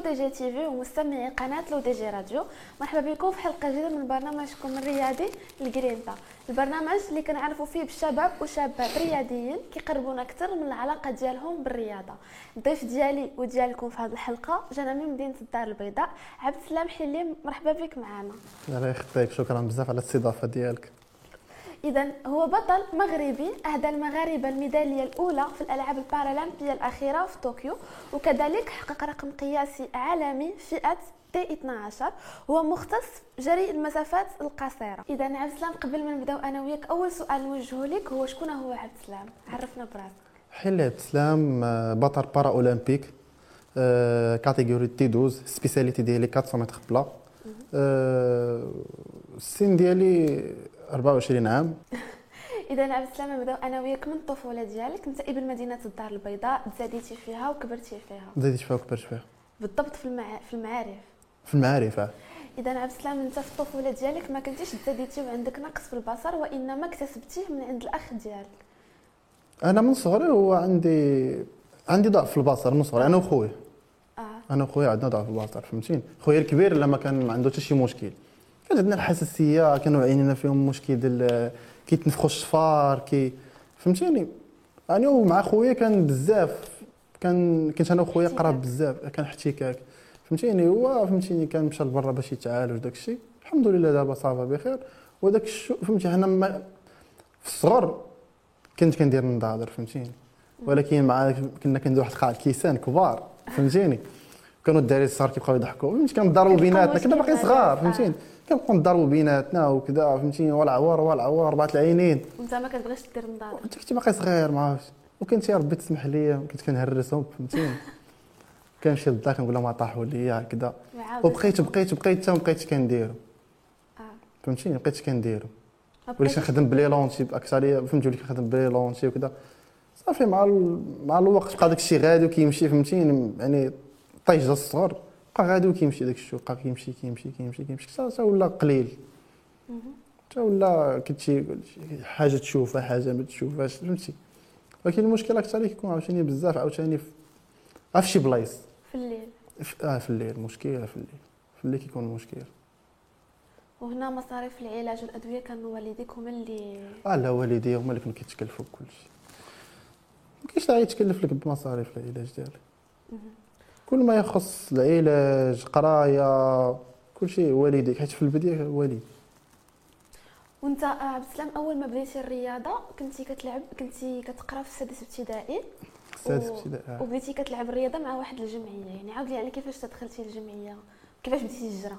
L'ODJ TV ومستمعي قناة L'ODJ Radio. مرحبا بكم في حلقة جديدة من برنامجكم الرياضي L'GRINTA البرنامج اللي كنعرفوا فيه بالشباب وشابات رياضيين كيقربونا أكثر من العلاقة ديالهم بالرياضة. الضيف ديالي وديالكم في هذه الحلقة جانا من مدينة الدار البيضاء عبد السلام حيلي مرحبا بك معنا. الله يخليك شكرا بزاف على الاستضافة ديالك. إذا هو بطل مغربي أهدى المغاربة الميدالية الأولى في الألعاب البارالمبية الأخيرة في طوكيو وكذلك حقق رقم قياسي عالمي فئة T 12 هو مختص جري المسافات القصيرة. إذا عبد السلام قبل ما نبداو أنا وياك أول سؤال نوجهه لك هو شكون هو عبد السلام؟ عرفنا براسك. هيلي عبد السلام آه، بطل paralympique آه، catégorie T 12 spécialité ديالي 400 mètres plat آه، السن ديالي 24 عام. إذا عبد السلام نبداو أنا وياك من الطفوله ديالك أنت ابن مدينة الدار البيضاء تزاديتي فيها وكبرتي فيها. زاديت فيها وكبرت فيها. بالضبط في المع... في المعارف. في المعارف آه. إذا عبد السلام أنت في الطفوله ديالك ما كنتيش تزاديتي وعندك نقص في البصر وإنما اكتسبتيه من عند الأخ ديالك أنا من صغري هو عندي عندي ضعف في البصر من صغري. أنا وخويا آه. أنا وخويا عندنا ضعف في البصر فهمتيني؟ خويا الكبير لما كان ما عنده حتى شي مشكل. كان عندنا الحساسية كانوا عينينا فيهم مشكل ديال كيتنفخوا الشفار كي فهمتيني؟ يعني ومع خويا كان بزاف كان كنت أنا وخويا قراب بزاف كان احتكاك. فهمتيني؟ هو فهمتيني كان مشى لبرا باش يتعالج وداك الشيء. الحمد لله دابا صافا بخير. وداك الشيء فهمتي حنا ما في الصغر كنت كندير النظاظر فهمتيني؟ ولكن مع كنا كندير واحد القاع كيسان كبار فهمتيني؟ كانوا الدراري الصغار كيبقاو يضحكوا. فهمتي؟ كنضربوا بيناتنا كنا مشكل باقي صغار. فهمتيني؟ كنبقاو نضربوا بيناتنا وكذا فهمتيني؟ والعوار والعوار اربعه العينين. وانت ما كتبغيش دير النظاره انت كنت باقي صغير ما عرفتش. وكنت يا ربي تسمح لي كنت كنهرسهم فهمتيني؟ كنمشي للدار كنقول لهم طاحوا لي هكذا وبقيت بقيت بقيت حتى ما بقيتش كنديرو. آه. فهمتيني؟ ما بقيتش كنديرو. وليت كنخدم ب les lentilles اكثريه فهمتي؟ وليت كنخدم ب les lentilles وكذا صافي مع ال... مع الوقت بقى داك الشيء غادي وكيمشي فهمتيني؟ يعني طيش الصغر. غادي وكيمشي داك الشيء بقى كيمشي كيمشي كيمشي. كيمشي حتى ولا قليل. حتى ولا كنتي حاجة تشوفها حاجة ما تشوفهاش فهمتي؟ ولكن المشكل أكثر كيكون عاوتاني بزاف عاوتاني في شي بلايص؟ في الليل. في- آه في الليل. المشكلة في الليل. في الليل كيكون المشكل وهنا مصاريف العلاج والأدوية كانوا والديك هما اللي آه لا والدي هما اللي كانوا كيتكلفوا بكل شيء ما كاينش داعي يتكلف لك بمصاريف العلاج ديالك. كل ما يخص العلاج قراية كل شيء والديك. حيت في البداية والد وانت آه، عبد السلام أول ما بديتي الرياضة كنتي كتلعب كنتي كتقرأ في السادس ابتدائي؟ السادس و- ابتدائي آه. وبديتي كتلعب الرياضة مع واحد الجمعية. يعني عاود لي على كيفاش تدخلتي الجمعية؟ كيفاش بديتي الهجرة؟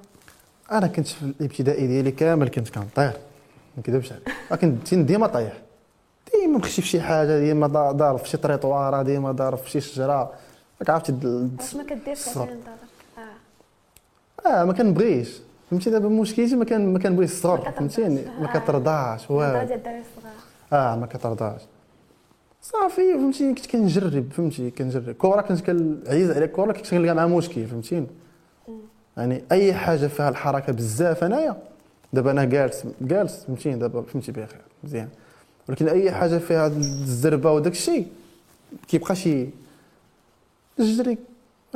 أنا كنت في الابتدائي ديالي كامل كنت كنطير. ما نكذبش عليك. كنت ديما طايح. ديما مخشي في شي حاجة ديما ضا- ضارب في شي طريطواره ديما ضارب في شي شجرة. راك عرفتي د- واش ما كديرش آه. آه ما كنبغيش فهمتي؟ دابا مشكلتي ما كان ما كنبغيش ما الصغر. فهمتيني ما آه. كترضاش هضره والو ديال الدراري الصغار. آه ما كترضاش صافي فهمتي؟ كنت كنجرب فهمتي؟ كنجرب. كره كنت كنعيز على الكره كنت كنلقى معها مشكل فهمتيني. يعني أي حاجة فيها الحركة بزاف أنايا. دابا أنا جالس جالس فهمتيني دابا فهمتي بخير مزيان. ولكن أي حاجة فيها الزربة وداك الشيء كيبقى شي الجري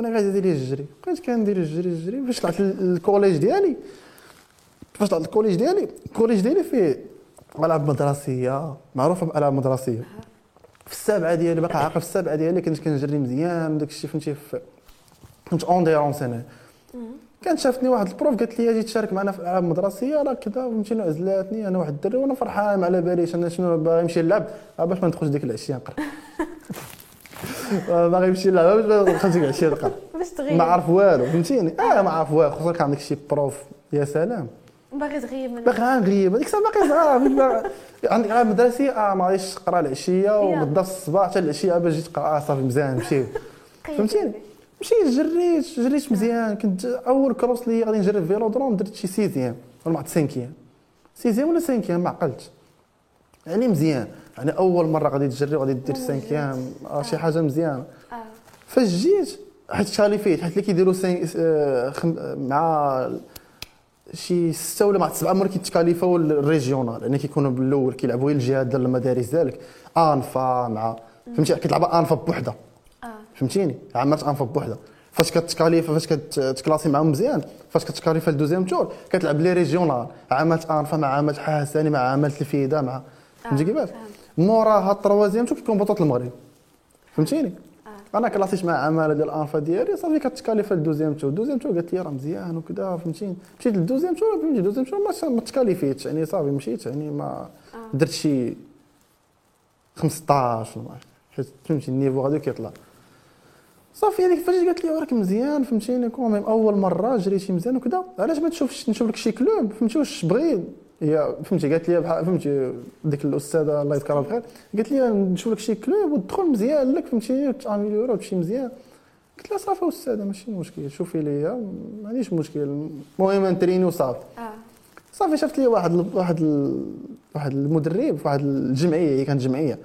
أنا غادي ندير الجري بقيت كندير الجري الجري فاش طلعت لل collège ديالي. فاش طلعت ال collège ديالي. ال collège ديالي فيه العاب مدرسية معروفة بالعاب مدرسية. في السابعة ديالي باقي عاقل في السابعة ديالي كنت كنجري مزيان داك الشيء فهمتي كنت endurance أنا مم. كانت شافتني واحد ال prof قالت لي أجي تشارك معنا في الالعاب المدرسيه راه كذا فهمتيني عزلاتني. أنا واحد الدري وأنا فرحان ما على باليش أنا شنو باغي نمشي نلعب باش ما ندخلش ديك العشية نقرا. باغي نمشي نلعب باش ديك العشيه نقرا باش تغيب. ما عارف والو فهمتيني؟ آه ما عارف والو كان عندك شي prof. يا سلام. باغي تغيب من باقي غنغيب هذيك الساعة باقي صغار باغي- عندك العاب مدرسيه آه ما غاديش تقرا العشية وبدا الصباح حتى العشية باش تجي تقرا آه صافي مزيان قيد فهمتيني؟ مشيت جريت جريت مزيان. كنت أول cross لي غادي نجري في vélodrome درت شي sixième. ولا ما عرفت cinquième. sixième ولا cinquième؟ ما عقلتش. يعني مزيان. يعني أول مرة غادي تجري وغادي دير مو cinquième آه شي آه. حاجة مزيانة. آه. فاش جيت حيت تكاليفيت حيت اللي كيديروا آه، خم- مع شي ستة ولا مع سبعة مرات كيت qualifiaو ال régional يعني كيكونوا بالأول كيلعبوا غير الجهات ديال المدارس ديالك أنفا مع فهمتي؟ كتلعب أنفا بوحده فهمتيني؟ عملت أنفا بوحدها. فاش كتكاليف فاش كتكلاسي معاهم مزيان فاش كتكاليفا الدوزيام تور كتلعب لي ريجيونال. عملت أنفا مع عملت حساني مع عملت الفيدا مع فهمتي كيفاش؟ موراها التروازيام تور كيكون بطوله المغرب. فهمتيني؟ آه. أنا كلاسيت مع عماله ديال الانفا ديالي صافي كتكاليفا الدوزيام تور الدوزيام تور قالت لي راه مزيان وكذا فهمتيني؟ مشيت للدوزيام تور فهمتي الدوزيام تور ما ما تكاليفيتش يعني صافي مشيت يعني ما آه. درت شي 15 ما عرفت. حيت فهمتي ال niveau غادي كيطلع. صافي هذيك فاش قالت لي راك مزيان فهمتيني quand même أول مرة جريتي مزيان وكذا علاش ما تشوفش نشوف لك شي club؟ فهمتي واش بغي هي فهمتي قالت لي بحال فهمتي ديك الأستاذة الله يذكرها بخير قالت لي نشوف لك شي club وتدخل مزيان لك فهمتي ت améliorer وتمشي مزيان. قلت لها صافي أستاذة ماشي مشكل شوفي ليا ما عنديش مشكل المهم نت entraîner وصافي. آه. صافي شفت لي واحد ال- واحد ال- واحد المدرب في واحد الجمعية هي كانت جمعية.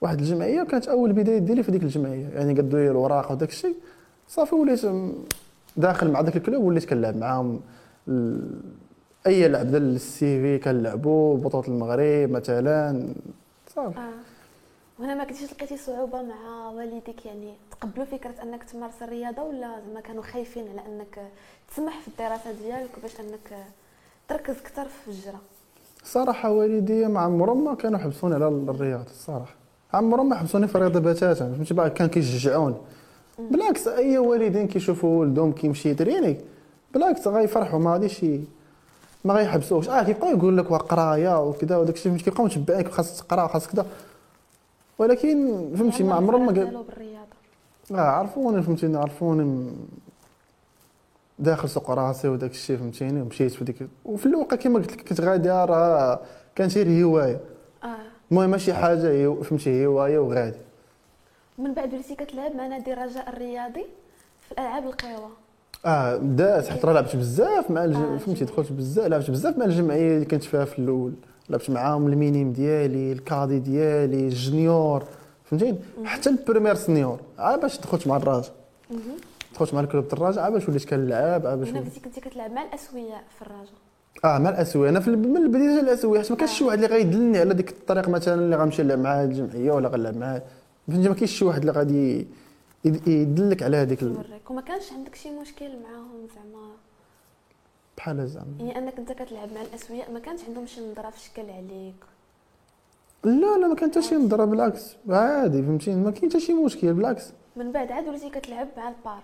واحد الجمعية وكانت أول بداية ديالي في ديك الجمعية يعني قدوا لي الوراق وداك الشيء. صافي وليت داخل مع داك الكلوب وليت كنلعب معاهم ال- أي لعب ديال السي في كنلعبوا بطولة المغرب مثلا. صافي آه. وهنا ما كنتيش لقيتي صعوبة مع والديك يعني تقبلوا فكرة أنك تمارس الرياضة ولا زعما كانوا خايفين على أنك تسمح في الدراسة ديالك باش أنك تركز أكثر في الجرة صراحة والدي ما عمرهم ما كانوا حبسوني على الرياضة الصراحة. عمرهم ما حبسوني في الرياضة بتاتا فهمتي؟ بقى كان كيشجعوني. بالعكس أي والدين كيشوفوا ولدهم كيمشي يتريني بالعكس غيفرحوا ما غاديش ما غيحبسوش. آه كيبقاو يقول لك وقرايه وكذا وداك الشيء فهمتي كيبقاو متبعينك خاصك تقرا خاصك كذا ولكن فهمتي ما عمرهم ما قال آه عرفوني فهمتيني عرفوني داخل سوق راسي وداك الشيء فهمتيني ومشيت في ديك وفي الواقع كما قلت لك كنت غادي راه كان شي هواية. آه. المهم ماشي حاجة فهمتي هواية وغادي. من بعد وليتي كتلعب مع نادي الرجاء الرياضي في الالعاب القوى آه بدات حيت راه لعبت بزاف مع الج... آه، فهمتي. دخلت بزاف لعبت بزاف مع الجمعية اللي كنت فيها في الأول. لعبت معاهم ال minime ديالي ال cadet ديالي ال junior فهمتيني؟ حتى ال première senior. عا باش دخلت مع الراجل. دخلت مع الكلوب الراجل عا باش وليت كنلعب عا باش كنتي كتلعب مع الاسوياء في الرجاء آه مع الأسوية. أنا في الب- من البداية ديال الأسوية حيت ما كانش شي واحد اللي غيدلني على ديك الطريق مثلا اللي غنمشي نلعب مع الجمعية ولا غنلعب مع فهمتي ما كاينش شي واحد اللي غادي يدلك على هذيك ال- يوريك. وما كانش عندك شي مشكل معاهم زعما؟ بحال زعما. يعني انك انت كتلعب مع الأسوياء ما كانش عندهم شي نظره في شكل عليك؟ لا لا ما كان حتى شي نظره بالعكس. عادي فهمتيني؟ ما كاين حتى شي مشكل بالعكس. من بعد عاد وليتي كتلعب مع ال para.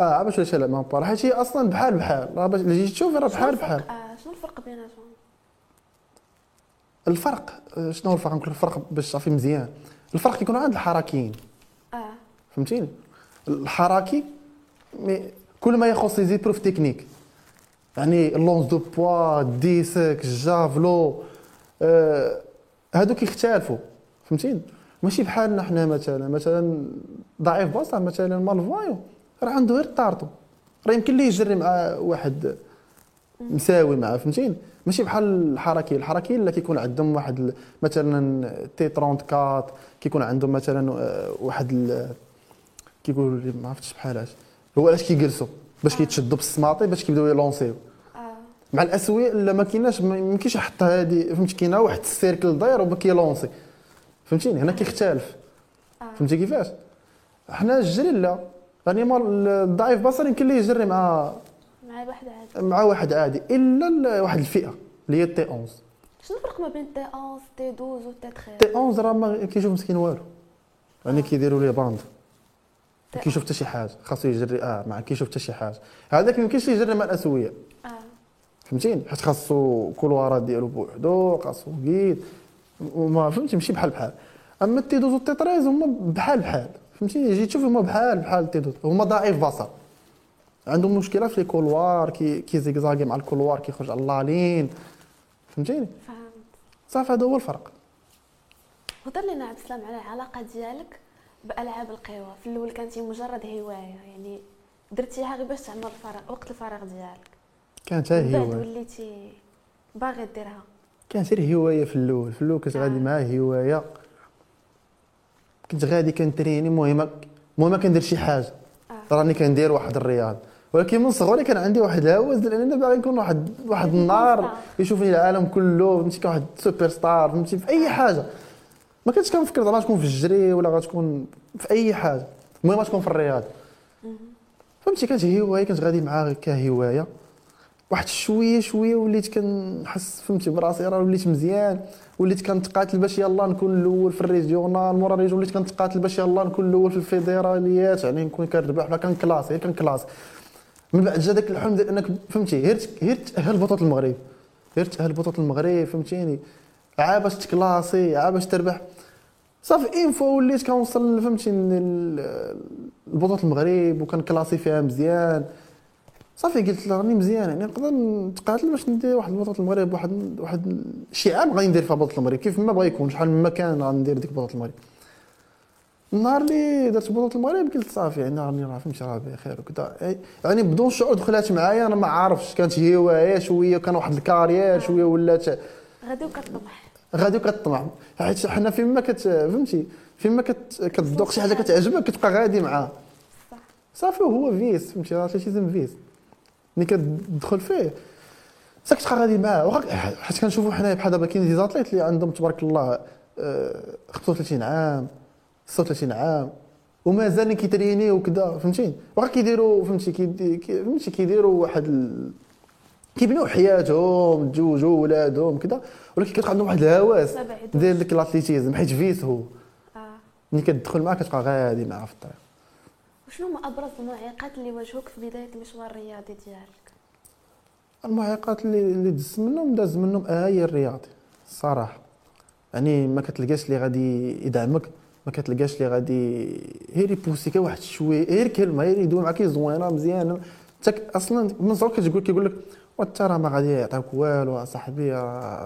آه باش وليت نلعب مع para حيت هي أصلا بحال بحال. راه باش جيت تشوفي راه بحال بحال. آه شنو الفرق بيناتهم الفرق آه، شنو الفرق؟ نقول الفرق باش تعرفي مزيان. الفرق كيكون عند الحركيين آه فهمتيني؟ الحركي mais كل ما يخص les épreuves techniques. يعني ال lancer de poids disque javelot آه هادو كيختلفوا فهمتيني؟ ماشي بحالنا حنا مثلا مثلا ضعيف بصر مثلا مالفايو راه عنده غير طارتو. راه يمكن ليه يجري مع واحد مساوي معاه فهمتيني؟ ماشي بحال الحركي الحركي اللي كيكون عندهم واحد مثلا تي 34 كيكون عندهم مثلا آه، واحد كيقولوا لي ما عرفتش بحالاش هو علاش كيجلسوا؟ باش كيتشدوا بالسماطي باش كيبداو يلونسيو. آه. مع الأسوية لا ما كايناش ما يمكنش يحط هذه فهمتي؟ كاينة واحد ال cercle داير وكي lancer فهمتيني؟ هنا كيختلف. آه. فهمتي كيفاش؟ حنا الجري لا. يعني مال الضعيف بصر يمكن ليه يجري مع مع واحد عادي. مع واحد عادي. إلا ال- واحد الفئة اللي هي تي 11 شنو الفرق ما بين تي 11 تي 12 و تي 13 تي 11 راه ما كيشوف مسكين والو. يعني كيديروا ليه bande كيشوف حتى شي حاجة خاصو يجري آه ما كيشوف حتى شي حاجة هذاك ما يمكنش يجري مع الاسويه آه. فهمتيني؟ حيت خاصو couloirات ديالو بوحدو خاصو كيد وما فهمتي ماشي بحال بحال. أما ال T 12 وال T 13 هما بحال بحال. فهمتيني؟ جيت تشوف هما بحال بحال ال T 12 هما ضعيف بصر. عندهم مشكلة في les couloirs كي كي zigzaguer مع ال couloir كيخرج على ال la ligne. فهمتيني؟ فهمت. صافي هذا هو الفرق. هضر لنا عبد السلام على العلاقة ديالك بألعاب القوى. في الأول كانتي مجرد هواية يعني درتيها غير باش تعمر الفراغ وقت الفراغ ديالك. كانت من ها بعد هواية. وليتي باغي ديرها. كانت غير هواية في الأول. في الأول كنت غادي آه. معاه هواية. كنت غادي كنتريني. المهم المهم كندير شي حاجة. آه. راني كندير واحد الرياضه ولكن من صغري كان عندي واحد الهوس ديال انني باغي نكون واحد واحد النهار. يشوفني العالم كله فهمتي كواحد super star فهمتي في أي حاجة. ما كنتش كنفكر زعما تكون في الجري ولا غتكون في أي حاجة. المهم تكون في الرياضه فهمتي؟ كانت هواية كنت غادي معاها كهواية. واحد شوية شوية وليت كنحس فهمتي براسي راه وليت مزيان. وليت كنتقاتل باش يلاه نكون الأول في ال régional. مورا ال région وليت كنتقاتل باش يلاه نكون الأول في الفيدراليات. يعني نكون كنربح ولا كنكلاس غير كنكلاس. من بعد جا داك الحلم ديال إنك فهمتي غير غير تأهل بطولة المغرب. غير تأهل بطولة المغرب فهمتيني؟ عا باش تكلاسي عا باش تربح. صافي اين فوا وليت كنوصل فهمتي لبطوله المغرب وكنكلاسي فيها مزيان. صافي قلت راني مزيان يعني نقدر نتقاتل باش ندير واحد بطوله المغرب واحد واحد شي عام غادي ندير فيها بطولة المغرب. كيف ما بغا يكون شحال من مكان غندير ديك بطولة المغرب. النهار اللي درت بطولة المغرب قلت صافي يعني راني راه فهمتي راه بخير وكذا يعني بدون شعور دخلات معايا أنا ما عارفش كانت هواية شوية كان واحد ال carrière شوية ولات. غادي وكطمح غادي وكطمع حيت حنا فيما كت فهمتي؟ فيما كت كتذوق شي حاجة كتعجبك كتبقى غادي معاها صافي. هو vice فهمتي؟ راه athlétisme vice. ملي كتدخل فيه. ساك تبقى غادي معاه. واخا حيت كنشوفوا حنايا بحال دابا كاين des athlètes اللي عندهم تبارك الله آه، 35 عام 36 عام ومازال كيتريني وكذا فهمتي واخا كيديروا فهمتي كيدي- كي- فهمتي؟ كيديروا واحد ال... كيبنيو حياتهم تزوجوا ولادهم كذا ولكن كتبقى عندهم واحد الهواس. ديال ديك ال athlétisme حيت vice هو آه. ملي كتدخل معاه كتبقى غادي معاه في الطريق وشنو هما أبرز المعيقات اللي واجهوك في بداية المشوار الرياضي ديالك؟ المعيقات اللي اللي دزت منهم داز منهم هي الرياضي الصراحه يعني ما كتلقاش اللي غادي يدعمك ما كتلقاش اللي غادي غير يبوسيك واحد شوية غير كلمة غير يدوي معاك زوينه مزيانة. انت أصلا من صغرك كتقول كيقول لك وانت راه ما غادي يعطيك والو اصاحبي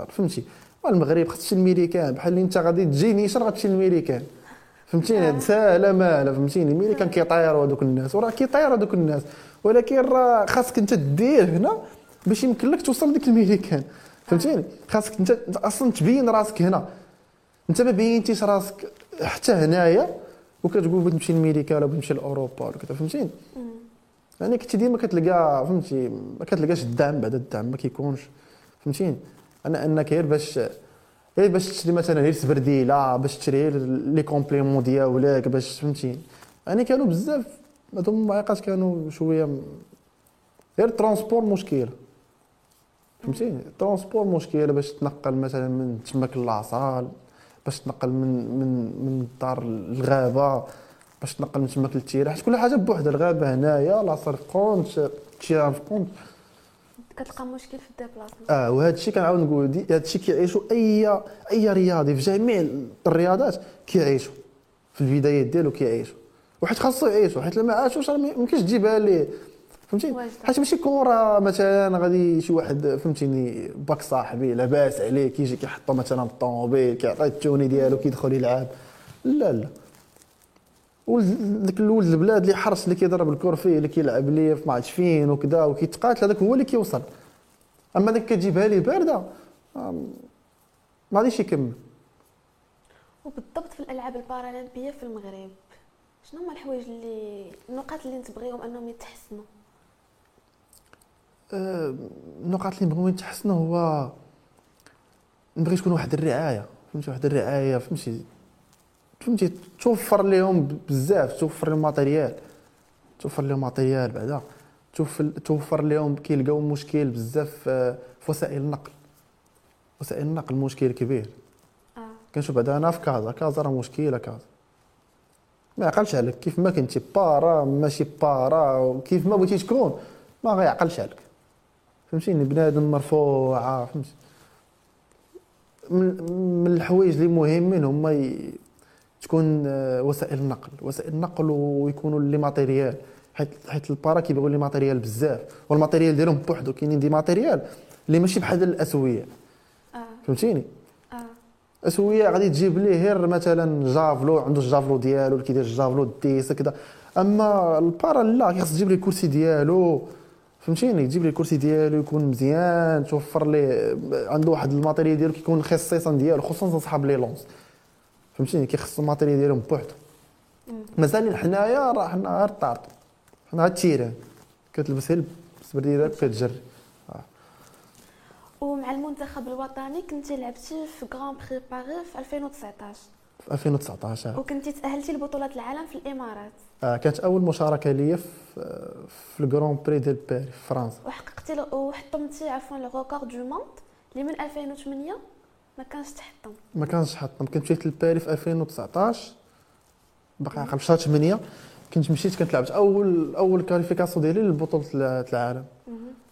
فهمتي. المغرب خصك الميريكان بحال اللي انت غادي تجي نيشان غتمشي للميريكان فهمتيني؟ هاد ساهله مالا فهمتيني؟ الميريكان كيطيروا هذوك الناس وراه كيطيروا هذوك الناس. ولكن راه خاصك انت دير هنا باش يمكن لك توصل لديك الميريكان. فهمتيني؟ خاصك انت انت أصلا تبين راسك هنا. انت ما بينتيش راسك حتى هنايا وكتقول بغيت نمشي لامريكا ولا بغيت نمشي لأوروبا ولا كذا فهمتيني؟ يعني كنتي ديما كتلقى فهمتي ما كتلقاش الدعم بعد الدعم ما كيكونش. فهمتيني أنا انك غير باش غير باش تشري مثلا غير سبرديله باش تشري les compléments ديالك باش فهمتي؟ يعني كانوا بزاف هادو المعيقات كانوا شوية غير ال transport مشكله فهمتي؟ ال transport مشكله باش تنقل مثلا من تماك ل la salle باش تنقل من من من الدار للغابه باش تنقل من تماك لل terrain حيت كل حاجة بوحدها الغابة هنايا في كونت التيره في coin. كتلقى مشكل في ال déplacement آه وهذا الشيء كنعاود نقول دي هذا الشيء كيعيشوا أي أي رياضي في جميع الرياضات كيعيشوا في البدايات ديالو كيعيشوا وحيت خاصو يعيشوا حيت لما عاشوش راه ما يمكنش تجيبها ليه فهمتي. حيت ماشي كرة مثلا غادي شي واحد فهمتيني باك صاحبي لاباس عليه كيجي كيحطو مثلا الطوموبيل كيعطيه ال tenue ديالو كيدخل يلعب. لا لا. ولد الولد البلاد اللي حرص اللي كيضرب ال corvée اللي كيلعب ليه في ماتش فين وكذا وكيتقاتل هذاك هو اللي كيوصل. أما داك كتجيبها ليه باردة ما غاديش يكمل. وبالضبط في الألعاب البارالمبية في المغرب شنو هما الحوايج اللي النقاط اللي تبغيهم أنهم يتحسنوا؟ آه، النقاط اللي نبغيو يتحسنوا هو نبغي تكون واحد الرعاية فهمتي؟ واحد الرعاية فهمتي؟ فهمتي؟ توفر لهم بزاف توفر لهم matériel توفر لهم matériel بعدا. توفر لهم كيلقاو مشكل بزاف آه، في وسائل النقل. وسائل النقل مشكل كبير. آه. كنشوف بعدا أنا في كازا. كازا راه مشكلة كازا. ما يعقلش عليك. كيف ما كنتي para ماشي para وكيف ما بغيتي تكون ما غيعقلش عليك. فهمتيني بنادم مرفوعة فهمتي؟ من, من الحوايج اللي مهمين هما ي... تكون آه، وسائل النقل. وسائل النقل ويكونوا les matériels. حيت حيت ال para كيبغيو les matériels بزاف. وال matériel ديالهم بوحدو كاينين des matériels اللي ماشي بحال الأسوياء. آه. فهمتيني؟ آه. أسوياء غادي تجيب ليه غير مثلا javelot عنده ال javelot ديالو اللي كيدير ال javelot disque كذا أما ال para لا خاص تجيب ليه الكرسي ديالو. فهمتيني؟ تجيب ليه الكرسي ديالو يكون مزيان توفر ليه عنده واحد ال matériel ديالو كيكون خصيصا ديالو خصوصا صحاب les lancers. فهمتيني؟ كيخص ال matériel ديالهم بوحدو. مازال حنايا راه حنا غير tartan حنا غير ال terrain كتلبس غير السبرديلات كتجري. ومع المنتخب الوطني كنتي لعبتي في grand prix Paris في 2019 في 2019 وكنتي تأهلتي لبطولة العالم في الإمارات. آه كانت أول مشاركة ليا في في ال grand prix ديال باري في فرنسا. وحققتي وحطمتي عفوا le record du monde اللي من 2008 ما كانش تحطم. ما كانش حطم كنت مشيت لباري في 2019 باقي عاقل في شهر 8 كنت مشيت كنت لعبت اول أول qualification ديالي لبطولة العالم.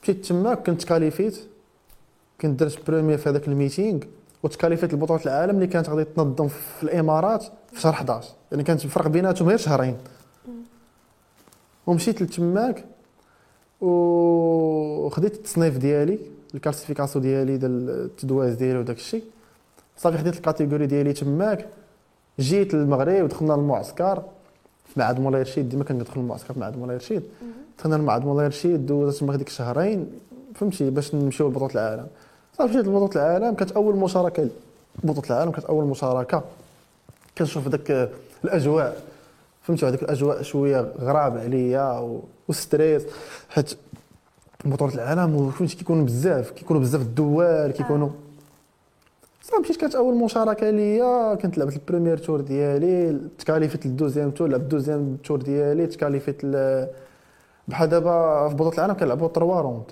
مشيت تما كنت qualifiيت. كنت درت première في هذاك ال meeting. وت qualifiيت لبطولة العالم اللي كانت غادي تنظم في الإمارات في شهر 11 يعني كانت الفرق بيناتهم غير شهرين. ومشيت لتماك. وخديت التصنيف ديالي. ال classification ديالي ديال التدواز ديالي وداك الشيء. صافي خديت ال catégorie ديالي تماك. جيت للمغرب دخلنا للمعسكر. في معهد مولاي رشيد ديما كندخل للمعسكر في معهد مولاي رشيد. دخلنا لمعهد مولاي رشيد دوزت تما هذيك الشهرين. فهمتي باش نمشيو لبطولة العالم. صافي مشيت لبطولة العالم كانت أول مشاركة بطولة العالم كانت أول مشاركة. كنشوف داك الأجواء. فهمتي هذيك الأجواء شوية غراب عليا و stress حيت بطولة العالم فهمتي كيكونوا بزاف كيكونوا بزاف الدول كيكونوا صافي مشيت كانت أول مشاركة ليا كنت لعبت ال premier tour ديالي ت qualifiيت لل deuxième tour لعبت ال deuxième tour ديالي ت qualifiيت ل- بحال دابا في بطولة العالم كنلعبوا 3 rounds.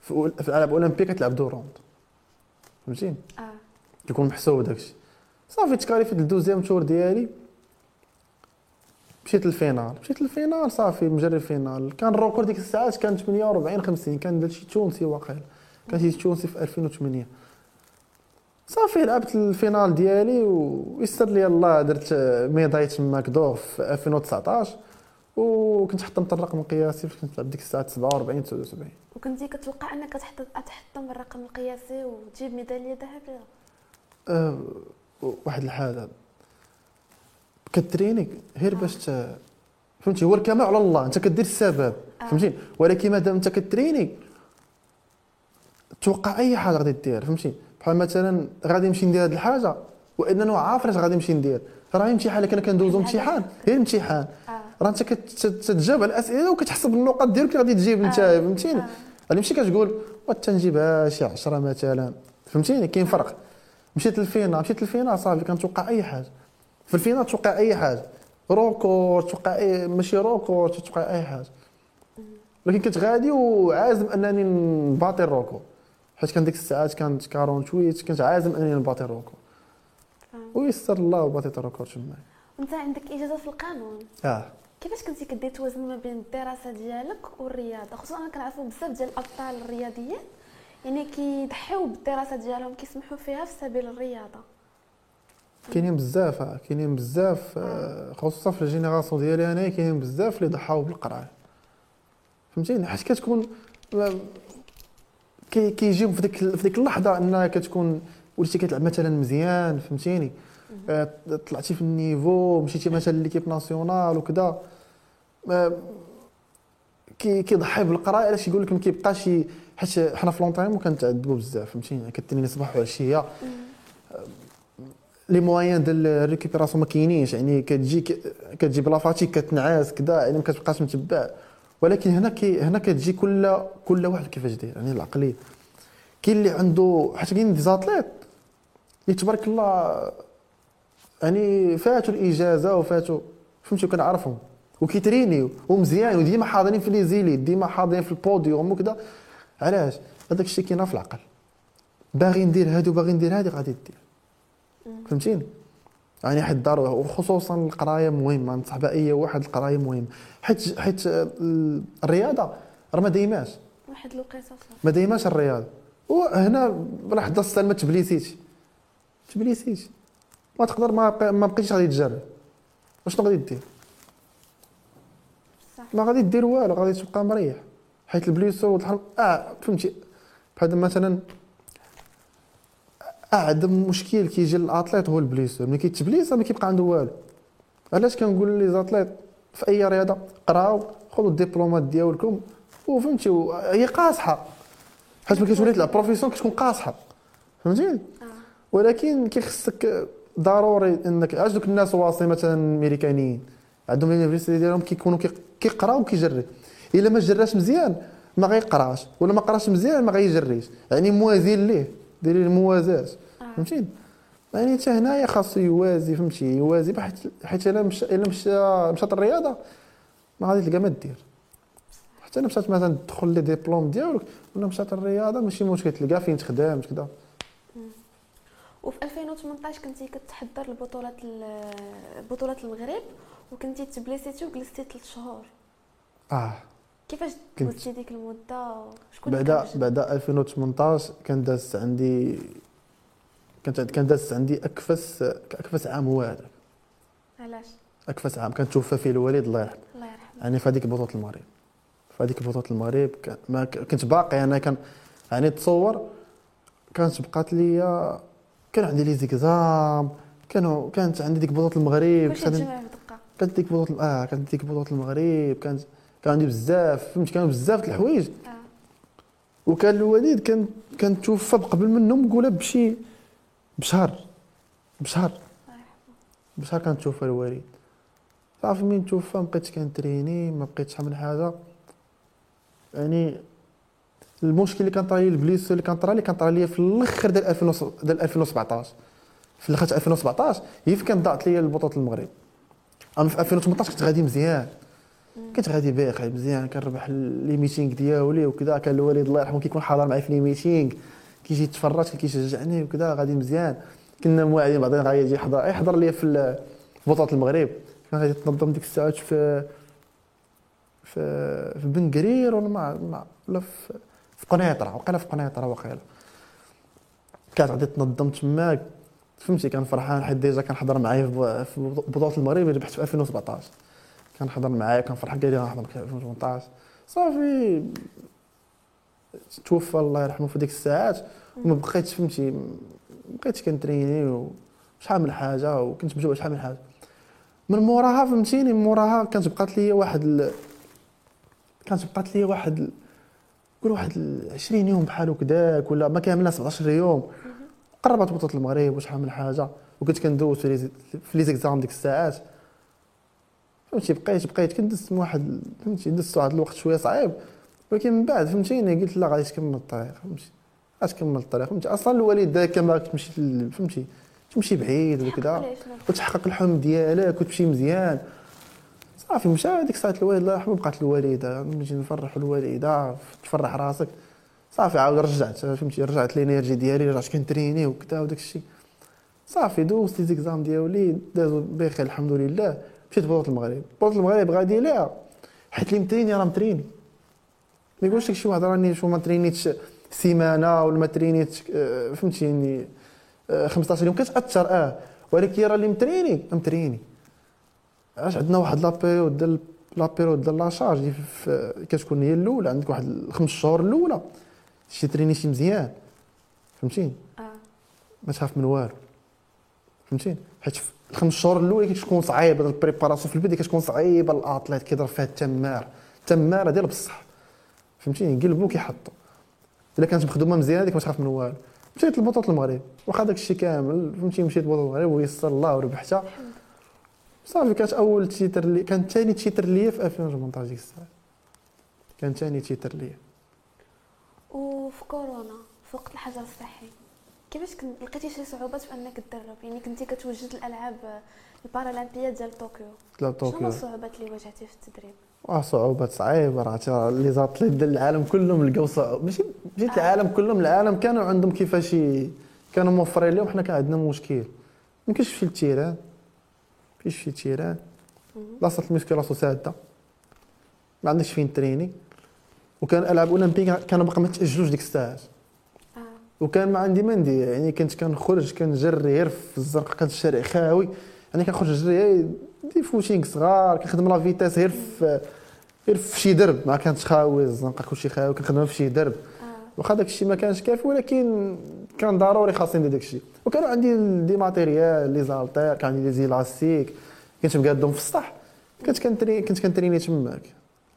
في الالعاب الأولمبية كتلعب deux rounds. فهمتي آه. كيكون محسوب داكشي. صافي ت qualifiيت ال deuxième tour ديالي. مشيت لل finale. مشيت لل finale صافي مجري ال finale. كان ال record ديك الساعات كان 48 50 كان داك شي تونسي واقيلا. كان شي تونسي في 2008 صافي لعبت ال finale ديالي ويسر لي الله درت médaille تماك d'or في 2019 وكنت حطمت الرقم القياسي فاش كنت لعب ديك الساعات 47 79 وكنتي كتوقع أنك تحط تحطم الرقم القياسي وتجيب ميدالية ذهبيه أه واحد الحاجة. كتريني غير باش فهمتي؟ هو الكمال على الله انت كدير السبب آه. فهمتي؟ ولكن مادام انت كتريني توقع أي حاجة غادي دير فهمتي؟ بحال مثلا غادي نمشي ندير هذه الحاجة وإنه عارف اش غادي نمشي ندير. راه امتحان كنا كندوزو امتحان غير امتحان. آه. راه انت كتجاوب على الأسئلة وكتحسب النقط ديالك اللي غادي تجيب انت آه. فهمتيني؟ آه. غادي ماشي كتقول وتنجيبها شي 10 مثلا. فهمتيني؟ كاين فرق. مشيت لل finale مشيت لل finale صافي كنتوقع أي حاجة. في ال finale توقع أي حاجة. record توقع اي ماشي record توقع أي حاجة. ولكن كنت غادي وعازم أنني نباطي ال record حيت كان ديك الساعات كانت 48 كنت عازم أنني نباطي ال record فهمت. ويسر الله وباطيت ال record تما. وأنت عندك إجازة في القانون. آه. كيفاش كنتي كدير توازن ما بين الدراسة ديالك والرياضة؟ خصوصا أنا كنعرفوا بزاف ديال الأبطال الرياضيين. يعني كيضحيو بالدراسة ديالهم كيسمحوا فيها في سبيل الرياضة. كاينين بزاف آه، كاينين بزاف آه، خصوصا في ال génération ديالي انايا كاينين بزاف اللي ضحاو بالقرايه فهمتيني؟ حيت كتكون ما- كي كيجيو في ديك في ديك اللحظة أنها كتكون وليتي كتلعب مثلا مزيان فهمتيني؟ آه، طلعتي في ال niveau مشيتي مثلا l'équipe nationale وكذا آه، كي كيضحي بالقرايه علاش يقول لك ما كيبقاش حيت حنا في l'entraînement كنتعذبوا بزاف فهمتيني؟ كتريني صباح وعشية. les moyens ديال ال récupération ما كاينينش. يعني كتجي كتجي بلا fatigue كتنعس كذا يعني ما كتبقاش متبع. ولكن هنا كي هنا كتجي كل كل واحد كيفاش داير. يعني العقلية. كاين اللي عنده حيت كاين des athlètes. اللي تبارك الله يعني فاتوا الإجازة وفاتوا فهمتي؟ كنعرفهم وكيترينيو ومزيان وديما حاضرين في les ailés ديما حاضرين في البوديوم وكذا علاش؟ هذاك الشيء كاين في العقل. باغي ندير هادي وباغي ندير هادي غادي دير. فهمتيني؟ يعني حيت ضروري وخصوصا القراية مهمة ننصح بها اي واحد القراية مهمة. حيت حيت ال- الرياضة راه ما دايماش. واحد الوقيته ما دايماش الرياضة. وهنا لحظه السلمه تبليسيتي. تبليسيتي. ما تقدر ما ما بقيتش غادي تجرب. وشنو غادي دير؟ ما غادي دير والو غادي تبقى مريح. حيت ال blessure والحرب آه فهمتي. بحال مثلا اعظم مشكل كيجي لل athlète هو ال blessure ملي كيتبليس ما كيبقى عنده والو. علاش كنقول les athlètes في أي رياضة؟ قراو خذوا الدبلومات ديالكم وفهمتي هي قاصحة. حيت ملي كتولي تلعب profession كتكون قاصحة. فهمتيني؟ آه. ولكن كيخصك ضروري إنك علاش دوك الناس واصلين مثلا الامريكانيين عندهم ال université ديالهم كيكونوا كي- كيقراو وكيجري. إلا ما جراش مزيان ما غيقراش ولا ما قراش مزيان ما غيجريش. يعني موازين ليه؟ ديري الموازاة. فهمتيني يعني حتى هنايا خاصو يوازي فهمتي؟ يوازي حيت حيت الا مشى الا مشى مشات الرياضة ما غادي تلقى ما دير. حتى أنا مشات مثلا تدخل les diplômes ديالك ولا مشات الرياضة ماشي مشكل تلقى فين تخدم كذا وفي 2018 كنتي كتحضر لبطولات بطولات المغرب وكنتي تبليسيتي وجلستي ثلاث شهور. آه. كيفاش دوزتي ديك المدة؟ شكون بعد بعد 2018 كان دازت عندي كانت كان دازت عندي اكفس أكفس عام هو هذا علاش؟ أكفس عام. كان توفى فيه الوالد الله يرحمه. الله يرحمه. يعني في هذيك بطوله المغرب. في هذيك بطوله المغرب ما كنت باقي أنا كان يعني تصور كانت بقات لي كان عندي لي زيكزام. كانوا كانت عندي ديك بطوله المغرب. كلشي كانت ديك بطوله آه كانت ديك بطوله المغرب. كانت كان عندي بزاف. فهمت؟ كانوا بزاف د الحوايج. آه. وكان الوالد كان كان توفى قبل منهم نقولها بشي. بشهر بشهر بشهر كان توفى الوالد. صافي من توفى ما بقيتش كنتريني ما بقيتش عامل حاجة. يعني المشكل اللي كان طرا لي البليس اللي كان طرا لي كان طرا لي في الآخر ديال 2000 ديال 2017 في الآخر 2017 هي فين كانت ضاعت لي البطولة المغرب. أنا في 2018 كنت غادي مزيان. كنت غادي باقي مزيان كنربح les meetings ديالي وكذا. كان الوالد الله يرحمه كيكون حاضر معايا في les meetings كيجي يتفرج كيشجعني وكذا غادي مزيان. كنا مواعدين بعضين غادي يحضر يحضر لي في بطوله المغرب. كان غادي تنظم ديك الساعات في في في بن قرير ولا ما ولا في في قنيطرة وقيلا في قنيطرة وقيلا. كانت غادي تنظم تماك فهمتي كان فرحان حيت déjà كان حضر معايا في بطوله المغرب ربحت في 2017 كان حضر معايا كان فرحان قال لي غنحضر في 2018 صافي. توفى الله يرحمه في ديك الساعات وما بقيتش فهمتي ما بقيتش كنتريني ومش عامل حاجة وكنت مجوع شحال من حاجة. من موراها فهمتيني من موراها كانت بقات لي واحد ال... كانت بقات لي واحد ال... قول واحد ال 20 يوم بحال هكذاك ولا ما كاملها 17 يوم. قربت بطولة المغرب وشحال من حاجة وكنت كندوز في لي زيكزام ديك الساعات. فهمتي بقيت بقيت من واحد فهمتي دزت واحد الوقت شوية صعيب. ولكن من بعد فهمتيني قلت لا غادي تكمل الطريق فهمتي؟ غادي تكمل الطريق فهمتي؟ أصلا الوالد داك كان باغيك تمشي فهمتي؟ تمشي بعيد وكذا ما وتحقق الحلم ديالك وتمشي مزيان. صافي مشى ديك الساعة الوالد الله يرحمه بقات الوالدة. نجي نفرح الوالدة تفرح راسك. صافي عاود رجعت فهمتي؟ رجعت ال énergie ديالي رجعت كن entraîner وكذا وداك الشيء. صافي دوزت لي زيكزام ديالي دازو بخير الحمد لله. مشيت بطوله المغرب. بطوله المغرب غادي ليها. حيت اللي مت entraîner راه مت entraîner. ما يقولش لك شي واحد راني شو ما ترينيتش سيمانه ولا ما ترينيتش آه، فهمتيني؟ آه، 15 يوم كتأثر آه. ولكن راه اللي مت entraîner مت entraîner. علاش عندنا واحد la période ديال la période ديال la charge اللي كتكون هي الأولى عندك واحد الخمس شهور الأولى. شي تريني شي مزيان. فهمتيني؟ آه. ما تخاف من والو. فهمتيني؟ حيت الخمس شهور الأولى كتكون صعيبة ال préparation في البدايه كتكون صعيبة ال athlète كيضرب فيها التمار. التمارة ديال بصح. فهمتيني؟ يقلبوا كيحطوا إلا كانت مخدومة مزيان هذيك ما تخاف من والو. مشيت لبطوله المغرب واخا داك الشيء كامل فهمتي مشيت لبطوله المغرب ويسر الله وربحتها. صافي كانت أول titre ليا كان ثاني titre ليا في 2018 ديك الساعة كان ثاني titre ليا. وفي كورونا في وقت الحجر الصحي كيفاش كن... لقيتي شي صعوبات في أنك تدرب؟ يعني كنتي كتوجد الألعاب البارالمبية ديال طوكيو. شنو طوكيو الصعوبات اللي واجهتي في التدريب؟ صعوبات صعيبه راه les athlètes ديال العالم كلهم لقاو صعوبة ماشي ماشي العالم كلهم العالم كانوا عندهم كيفاش كانوا موفرين. لهم حنا كان عندنا مشكل. ما يمكنش تمشي لل terrain فيش شي terrain. la salle ال musculation سادة. ما عندكش فين تريني. وكان الالعاب الاولمبيه كانوا باقي ما تأجلوش ديك الساعات. آه. وكان ما عندي ما ندير يعني كنت كنخرج كنجري غير في الزنقه كان الشارع خاوي. يعني كنخرج نجري des footings صغار كنخدم la vitesse غير في غير في شي درب ما كانتش خاوي الزنقه كلشي خاوي كنخدمها في شي درب. آه. واخا داك الشيء ما كانش كافي ولكن كان ضروري خاصني ندير داك الشيء وكانوا عندي دي ماتيريال لي زالتير كان عندي لي زيلاستيك كنت مقادهم في السطح. كنت كنتري كنت كنتريني تماك.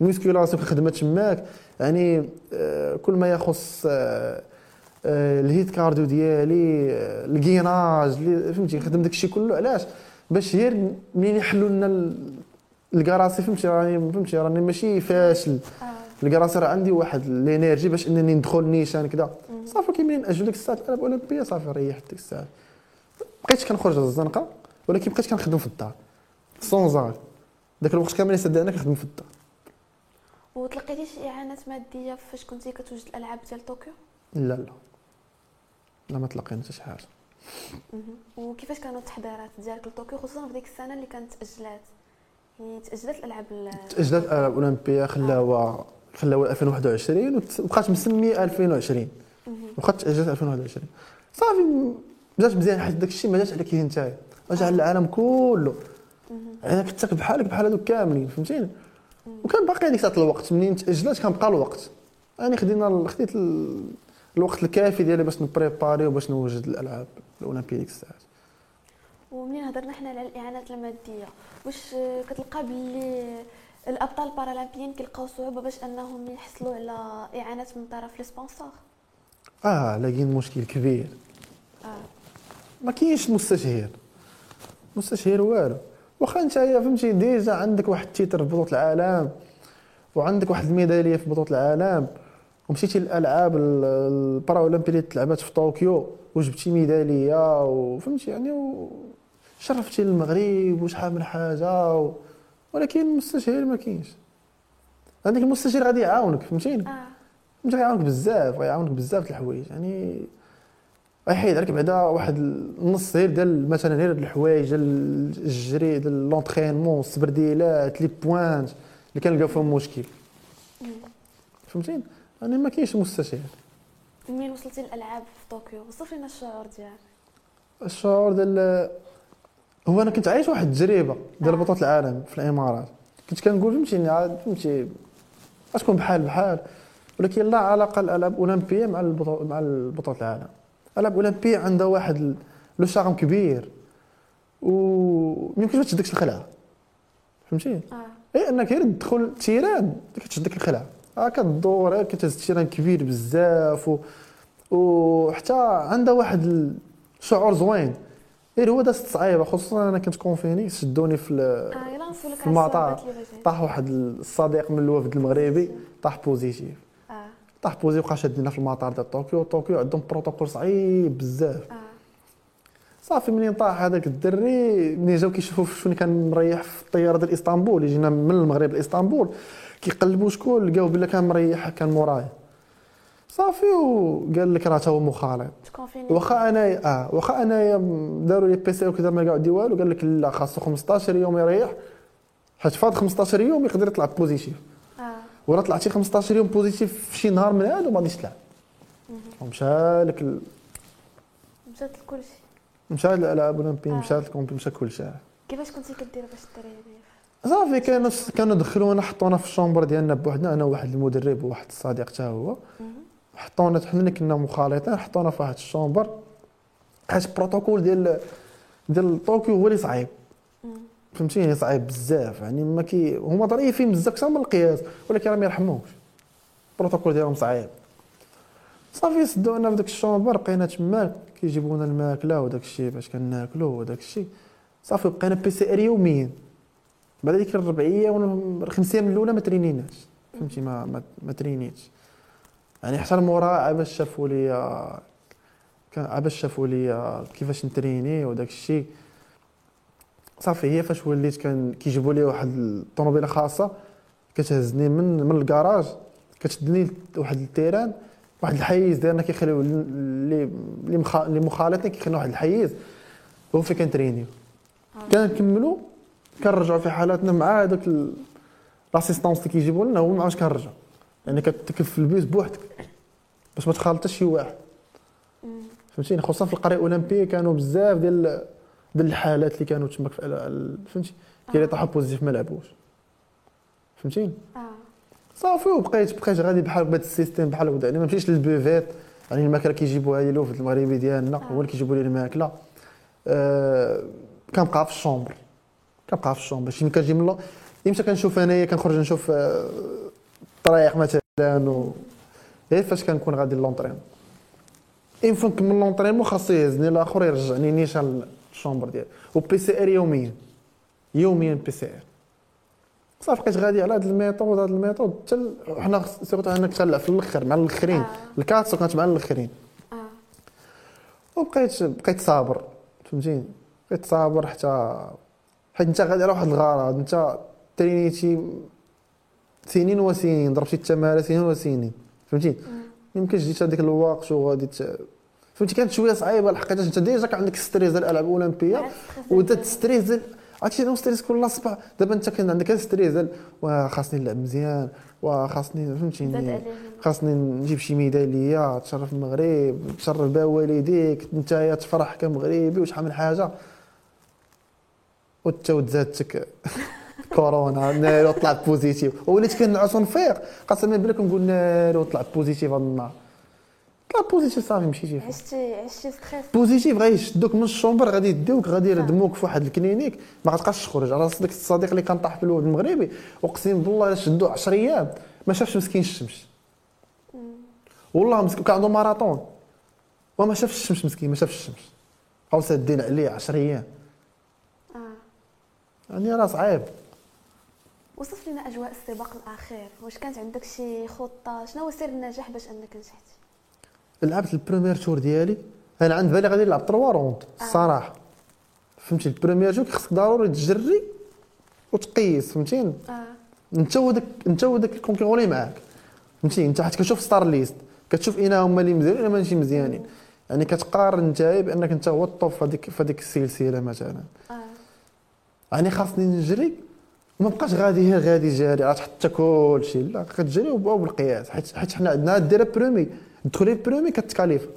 الميسكيلاسيون كنخدمها تماك. يعني آه، كل ما يخص آه، آه، الهيت كارديو ديالي آه، الكيناج فهمتي نخدم داك الشيء كله. علاش؟ باش غير منين يحلوا لنا ال- الكراسي فهمتي راني فهمتي راني ماشي فاشل. آه. الكراسي راه عندي واحد énergie باش انني ندخل نيشان كذا صافي كي منين أجل ديك الساعة الالعاب الاولمبيه صافي ريحت ديك الساعة. بقيت كنخرج للزنقه ولكن بقيت كنخدم في الدار. سون زال ذاك الوقت كامل أنا كنخدم في الدار. وتلقيتي شي إعانات مادية فاش كنتي كتوجد الألعاب ديال طوكيو؟ لا لا. لا ما تلقينا حتى شي حاجة. وكيفاش كانوا التحضيرات ديالك لطوكيو خصوصا في ديك السنة اللي كانت تأجلات؟ يعني تأجلت الألعاب ال- تأجلت الألعاب الأولمبية خلاوها خلاوها 2021 وت- وبقات مسمية 2020 مهم. وبقات تأجلت 2021 صافي جات مزيان حيت داك الشيء ما جاش عليك انت جا على العالم كله. يعني كنت بحالك بحال هذوك كاملين فهمتيني؟ وكان باقي الساعة الوقت. منين تاجلات كان بقى الوقت. يعني خدينا خديت ال- الوقت الكافي ديالي باش نبريباري وباش نوجد الألعاب. الاولمبيه ديك الساعة ومنين هضرنا حنا على الإعانات المادية؟ واش كتلقى باللي الأبطال البارالمبيين كيلقاو صعوبة باش أنهم يحصلوا على إعانات من طرف ال sponsors آه لاقيين مشكل كبير. آه. ما كاينش مستشهر. مستشهر والو. واخا انت فهمتي déjà عندك واحد ال titre في بطولة العالم وعندك واحد الميدالية في بطولة العالم ومشيتي للألعاب ال- البارا اولمبي اللي تلعبات في طوكيو. وجبتي ميدالية وفهمتي يعني وشرفتي المغرب وشحال من حاجة و... ولكن المستشهر ما كاينش. عندك المستشهر غادي يعاونك فهمتيني؟ مش غيعاونك بزاف غيعاونك بزاف د الحوايج يعني غيحيد عليك بعدا واحد النص غير ديال مثلا غير الحوايج ديال الجري ديال l'entraînement السبرديلات les pointes اللي كنلقاو فيهم مشكل. فهمتيني؟ يعني ما كاينش مستشار منين وصلتي للألعاب في طوكيو؟ وصف لنا الشعور ديالك. الشعور ديال هو أنا كنت عايش واحد التجربة ديال آه. بطولة العالم في الإمارات. كنت كنقول فهمتيني عاد فهمتي غتكون بحال بحال ولكن لا علاقة الألعاب الأولمبية مع البطوله مع بطولة العالم. الالعاب الاولمبيه عندها واحد لو شارم كبير و ما تشدكش الخلعة. فهمتي؟ آه. اي أنك غير تدخل ال terrain كتشدك الخلعة. كدور غير كتهز ال terrain كبير بزاف و... وحتى عندها واحد الشعور زوين. غير هو دازت صعيبة خصوصا أنا كنت confiné شدوني في نسولك في المطار. طاح واحد الصديق من الوفد المغربي طاح positif. آه. طاح positif وبقى شادنا في المطار ديال طوكيو. طوكيو عندهم بروتوكول صعيب بزاف. آه. صافي منين طاح هذاك الدري؟ منين جاو كيشوفوا شكون كان مريح في الطيارة ديال إسطنبول؟ اللي جينا من المغرب لإسطنبول. كيقلبوا شكون؟ لقاو بلا كان مريح كان مورايا صافي وقال لك راه هو مخالط. واخا أنا آه واخا انايا داروا لي PCR وكذا ما قاعد والو قال لك لا خاصو 15 يوم يريح. حيت فاد 15 يوم يقدر يطلع positif آه. وراه طلعتي 15 يوم positif في شي نهار من هادو ما غاديش تلعب. ومشى لك ال... مشات لكل شيء مشى الالعاب الاولمبيه. مشى ال compét مشى كل شيء كيفاش كنتي كدير باش تريني صافي كانوا دخلونا حطونا في ال chambre ديالنا بوحدنا أنا وواحد المدرب وواحد الصديق حتى هو. حطونا حنا اللي كنا مخالطين حطونا في واحد chambre حيت البروتوكول ديال ديال طوكيو هو اللي صعيب. فهمتيني صعيب بزاف. يعني ما كي هما ظريفين بزاف أكثر من القياس ولكن راه ما يرحموش البروتوكول ديالهم صعيب. صافي سدونا في داك ال chambre بقينا تماك كيجيبوا لنا الماكلة وداك الشيء باش كناكلو وداك الشيء. صافي بقينا PCR يوميا. بعد ديك الربعية ولا الخمسية من الأولى ما ترينيناش. فهمتي؟ ما ما, ما ترينيتش يعني حتى المراعاه باش شافوا لي كان باش شافوا لي كيفاش نتريني وداك الشيء. صافي هي فاش وليت كان كيجيبوا لي واحد الطوموبيله خاصة كتهزني من من الكراج كتشدني لواحد terrain واحد الحيز ديالنا كيخليو اللي اللي مخا- اللي مخالطين كيخليو واحد الحيز هو فين كنترينيو. آه. كنكملوا كنرجعوا في حالاتنا مع هذاك l'assistance اللي كيجيبوا لنا هو ما عادش كنرجعوا يعني كتكف في ال pièce بوحدك باش ما تخالطش شي واحد. فهمتيني؟ خصوصا في القرية الأولمبية كانوا بزاف ديال ديال الحالات اللي كانوا تماك فهمتي؟ كاين اللي طاحوا positif ما لعبوش. فهمتيني؟ آه. صافي وبقيت بقيت غادي بحال بهذا ال système بحال هكذا. يعني ما مشيتش للبوفيت يعني الماكلة كيجيبوها لي الوفد المغربي ديالنا هو اللي كيجيبوا لي الماكلة. آه كنبقى في ال chambre. كنبقى في ال chambre شي كنجي من لو- إمتى كنشوف انايا كنخرج نشوف آه، الطريق مثلا و غير فاش كنكون غادي l'entraînement une fois نكمل l'entraînement خاصو يهزني الآخر يرجعني نيشان لل chambre ديالي. و PCR يوميا. يوميا PCR صافي بقيت غادي على هذا ال méthode هذا ال méthode حتى حنا surtout أنا كنلعب في الآخر مع الأخرين. آه. ال quatre cents كانت مع الأخرين. آه. وبقيت بقيت صابر. فهمتيني؟ كتصابر حتى حيت انت غادي على واحد الغرض انت ترينيتي سنين وسنين ضربتي التمارين سنين وسنين فهمتي؟ يمكنش جيت هذاك الوقت وغادي ت... فهمتي؟ كانت شوية صعيبة الحقيقة انت déjà كان عندك stress ديال الألعاب الأولمبية وزاد stress ديال عرفتي شنو stress؟ كل صباح دابا انت كان عندك stress ديال وخاصني نلعب مزيان وخاصني فهمتيني خاصني نجيب شي ميدالية تشرف المغرب تشرف بها والديك انت تفرح كمغربي وشحال من حاجة. وانت تزادتك كورونا ناري وطلعت positif. وليت كنعس ونفيق قسما بالله كنقول ناري وطلعت positif هذا النهار طلع positif صافي مشيتي عشتي عشتي stress. positif غيشدوك من ال chambre غادي يديوك غادي يردموك في واحد ال clinique. ما غتبقاش تخرج. على صديق الصديق اللي كان طاح في الوفد المغربي أقسم بالله شدوه 10 أيام. ما شافش مسكين الشمس. والله مسكين كان عنده ماراطون. وما شافش الشمس مسكين ما شافش الشمس. أو سادين عليه 10 أيام. يعني راه صعيب. وصف لنا أجواء السباق الأخير. واش كانت عندك شي خطة؟ شنو هو سر النجاح باش أنك نجحتي لعبت ال premier tour ديالي. أنا عند بالي غادي نلعب 3 round الصراحه فهمتي؟ ال premier tour خصك ضروري تجري وتقيس فهمتيني آه. أنت وداك أنت وداك ال concurrents معاك. فهمتي؟ أنت حيت كتشوف start list كتشوف اين هما اللي مزيانين ولا ماشي مزيانين. يعني كتقارن انت بأنك أنت هو ال top في هذيك في هذيك السلسلة مثلا. آه. يعني خاصني نجري. وما بقاش غادي غير غادي جاري حتى كلشي لا كتجري وب- بالقياس حيت حيت حنا عندنا دير premier. تدخلي premier كت qualifie.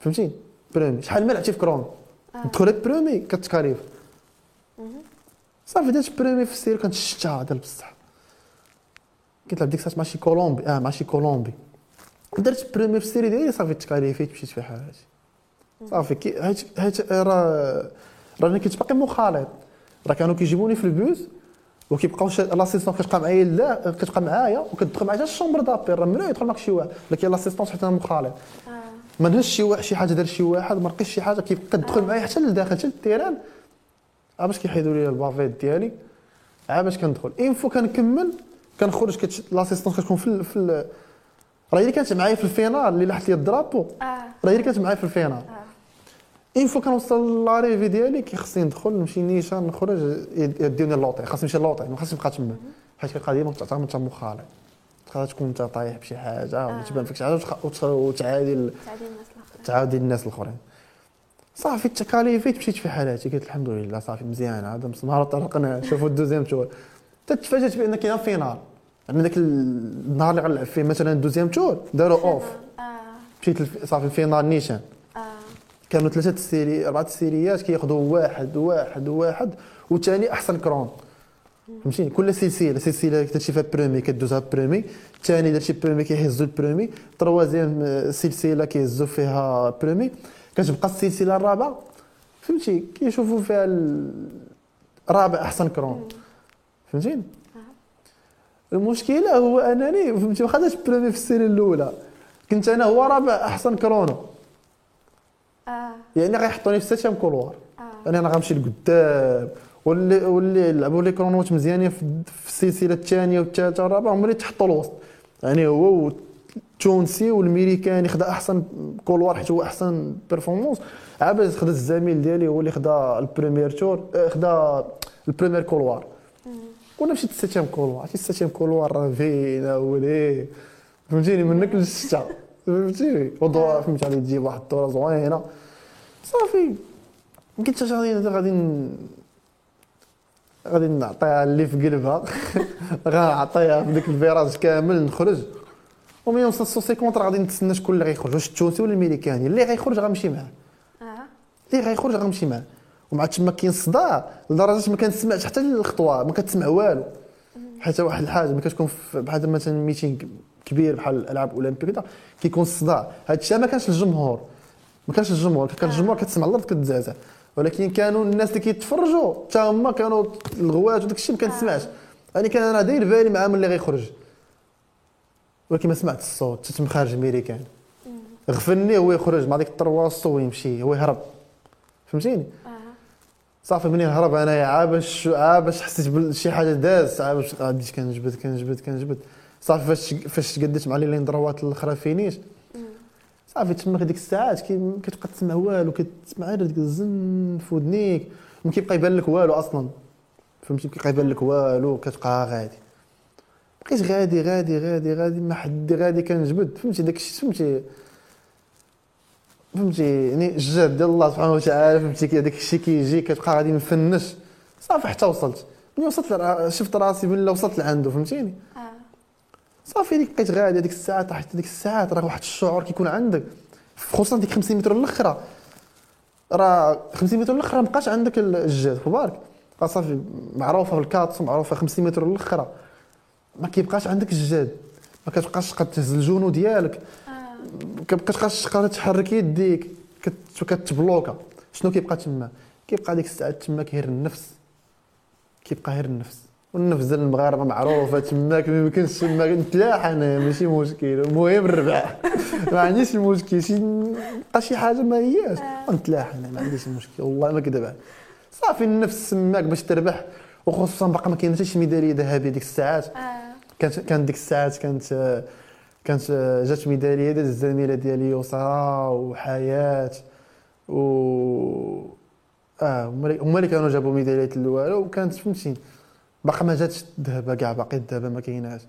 فهمتي؟ premier. شحال ما لعبتي في chrono آه. تدخلي premier كت qualifie. صافي درت premier في ال série كانت الشتا ديال بصح كنت لعب ديك الساعة مع شي كولومبي. آه مع شي كولومبي. درت premier في ال série ديالي صافي تكاليفيت مشيت في حالاتي صافي كي حيت حيت راه راني كنت باقي مخالط. راه كانوا كيجيبوني في البوس وكيبقاو شا- l'assistante كتبقى معايا لا كتبقى معايا وكتدخل معايا حتى ال chambre d'appel راه ممنوع يدخل معك شي واحد لكن l'assistante حتى أنا مخالط آه. ما نهزش شي واحد شي حاجة دار شي واحد ما لقيتش شي حاجة كيبقى تدخل معايا حتى لداخل حتى لل terrain. عا باش كيحيدوا لي ال bavette ديالي. عا باش كندخل. une fois كنكمل كنخرج. l'assistante كتكون في ال... في ال... راه هي اللي كانت معايا في ال finale اللي لاحت لي ال drapeau. آه. راه هي اللي كانت معايا في ال finale. آه une fois كنوصل l'arrivée ديالي كيخصني ندخل نمشي نيشان نخرج يد- يديوني l'hôtel خاصني نمشي l'hôtel ما خاصني نبقى تما. حيت كيبقى ديما تعتبر انت مخالط تقدر تكون أنت طايح بشي حاجة ولا آه. تبان فيك شي حاجة وتعادي الناس الآخرين. تعاودي الناس الآخرين. صافي التكاليفيت مشيت في حالاتي. قلت الحمد لله صافي مزيان. هذا نهار طرقنا شوفوا ال deuxième tour. تتفاجأت بأن كاين finale. يعني ذاك النهار اللي غنلعب فيه مثلا ال deuxième tour داروا off آه. مشيت صافي ال finale نيشان. كانوا ثلاثة ال série أربعة السيريات كياخذوا واحد واحد واحد وثاني أحسن chrono فهمتيني؟ كل سلسلة سلسلة درتي فيها premier كدوزها premier الثاني درتي premier كيهزوا ال premier troisième آه، سلسلة كيهزوا فيها premier كتبقى السلسلة الرابعة. فهمتي؟ كيشوفوا فيها ال- رابع أحسن chrono فهمتيني؟ المشكلة هو أنني فهمتي؟ واخا درت premier في ال série الأولى. كنت أنا هو رابع أحسن chrono آه. يعني غيحطوني في ال septième couloir. آه. يعني أنا غنمشي لقدام. واللي واللي لعبوا لي كرونوات مزيانين في السلسلة الثانية والثالثة والرابعة هما اللي تحطوا الوسط. يعني هو التونسي والميريكاني خدا أحسن كولوار حيت هو أحسن بيرفورمانس عابس خدا الزميل ديالي هو اللي خدا البريمير تور آه، خدا البريمير كولوار. وأنا مشيت السيتيام كولوار. عرفتي السيتيام كولوار راه فينا وليه فهمتيني؟ منك للشتا فهمتيني وضوء فهمتي غادي تجيب واحد الدورة زوينه صافي. قلت اش غادي غادي غادي نعطيها اللي في قلبها. غنعطيها في ديك الفيراج كامل نخرج. ومن سوسي كونتر غادي نتسنى شكون اللي غيخرج واش التونسي ولا الميريكاني اللي غيخرج غنمشي معاه آه اللي غيخرج غنمشي معاه ومع تما كاين صداع لدرجه ما كنسمعش حتى الخطوه ما كتسمع والو حتى واحد الحاجة ملي كتكون بحال مثلا meeting كبير بحال الالعاب الاولمبيه كذا كيكون الصداع. هذا الشيء ما كانش الجمهور. ما كانش الجمهور. كان الجمهور كتسمع الأرض كتزعزع. ولكن كانوا الناس اللي كيتفرجوا حتى هما كانوا الغوات وداك الشيء ما كنسمعش. يعني كان أنا داير بالي مع من اللي غيخرج. ولكن ما سمعت الصوت. تتم خارج ميريكان غفلني هو يخرج مع ديك ال trois cents ويمشي. هو يهرب. فهمتيني؟ آه. صافي منين هرب أنايا عا باش عا باش حسيت بشي حاجة داز. عا باش غاديت كنجبد كنجبد كنجبد. صافي فاش فاش تقديت مع les lignes droites الاخرى finish. صافي تماك ديك الساعات كتبقى تسمع والو كتسمع غير ديك الزن في ودنيك. ما كيبقى يبان لك والو أصلا. فهمتي؟ كيبقى يبان لك والو كتبقى غادي. بقيت غادي غادي غادي غادي ما حد غادي كنجبد. فهمتي؟ داك الشيء فهمتي؟ فهمتي؟ يعني الجهد ديال الله سبحانه وتعالى فهمتي؟ داك الشيء كيجي كتبقى غادي مفنش صافي حتى وصلت. ملي وصلت شفت راسي بلا وصلت لعنده فهمتيني؟ آه. صافي ديك بقيت غادي هذيك الساعات حتى ديك الساعات راه واحد الشعور كيكون عندك خصوصا ديك 50 متر الاخرى راه 50 متر الاخرى ما بقاش عندك الجهد في بالك راه صافي معروفة بال quatre cents معروفة 50 متر الاخرى ما كيبقاش عندك الجهد ما كتبقاش تقدر تهز ال genou ديالك ما كتبقاش تقدر تحرك يديك. كت- كتبلوكا. شنو كيبقى تما؟ كيبقى ديك الساعات تما غير النفس. كيبقى غير النفس. والنفس ديال المغاربة معروفة تماك ما يمكنش تما نتلاح أنا ماشي مشكل. المهم الربح ما عنديش المشكل. شي بقى شي حاجة ما هياش. آه. نتلاح أنا ما عنديش مشكل. والله ما كذب. صافي النفس تماك باش تربح. وخصوصا باقا ما كاين حتى شي ميدالية ذهبية ديك الساعات. آه. كانت كانت ديك الساعات كانت كانت جات ميدالية ديال الزميلة ديالي يسرى وحياة. و آه هما اللي- هما اللي كانوا جابوا ميداليات الاولى وكانت فهمتي باقا ما جاتش الذهبه كاع باقي الذهبه ما كايناش.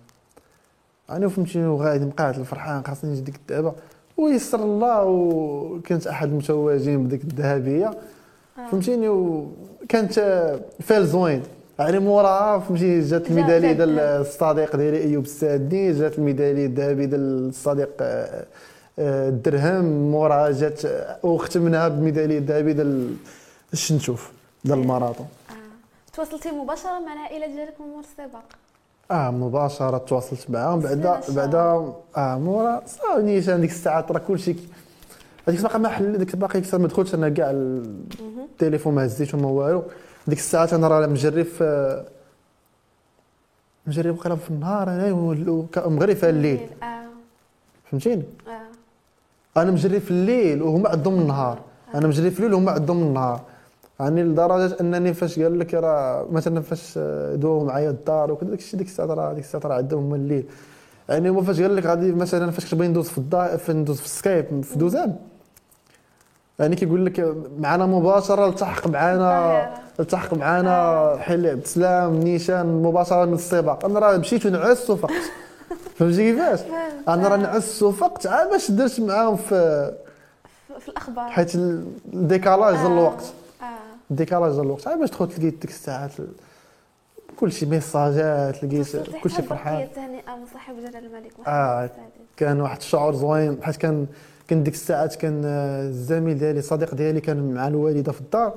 أنا فهمتي وغادي مقعد الفرحان خاصني نجي ديك الذهبه ويسر الله وكانت أحد المتوجين بديك الذهبية. آه. فهمتيني؟ وكانت فال زوين. يعني موراها فهمتي جات جا- الميدالية ديال. الصديق ديالي أيوب السادني جات الميدالية الذهبية ديال الصديق آه، آه، الدرهم. موراها جات وختمناها بالميداليه الذهبية ديال الشنتوف ديال الماراطون. آه تواصلتي مباشرة مع العائلة ديالك من مور السباق آه مباشرة تواصلت معاهم. بعدا بعدا آه مورا. صافي نيشان ديك الساعات راه كلشي هذيك باقي ما حل ديك باقي كثر ما دخلتش. أنا كاع. التليفون ما هزيتو ما والو. ديك الساعات أنا راه مجرب في مجرب وقيلا في النهار. أنا مغرب في الليل. آه. فهمتيني؟ آه. أنا مجري في الليل وهما عندهم النهار. أنا مجري في الليل وهما عندهم النهار. يعني لدرجة أنني فاش قال لك راه مثلا فاش آه، دوا معايا الدار وكذا داك الشيء ديك الساعة راه ديك الساعة راه عندهم هما الليل يعني هو فاش قال لك غادي مثلا فاش كتبغي ندوز في الدار في ندوز في السكايب في دوزان يعني كيقول لك معنا مباشرة التحق معنا. التحق معنا حل عبد السلام نيشان مباشرة من السباق أنا راه مشيت ونعست وفقت فهمتي كيفاش؟ أنا راه نعست وفقت عاد باش درت معاهم في في- في الأخبار حيت ال décalage ديال آه. الوقت آه ال décalage ديال الوقت. عاد باش دخلت لقيت ديك الساعات كلشي ميساجات لقيت كلشي حتى فرحان. من صاحب جلال الملك محمد آه. السادس كان واحد الشعور زوين حيت كان كان ديك الساعات كان آه، الزميل ديالي صديق ديالي كان مع الوالدة في الدار.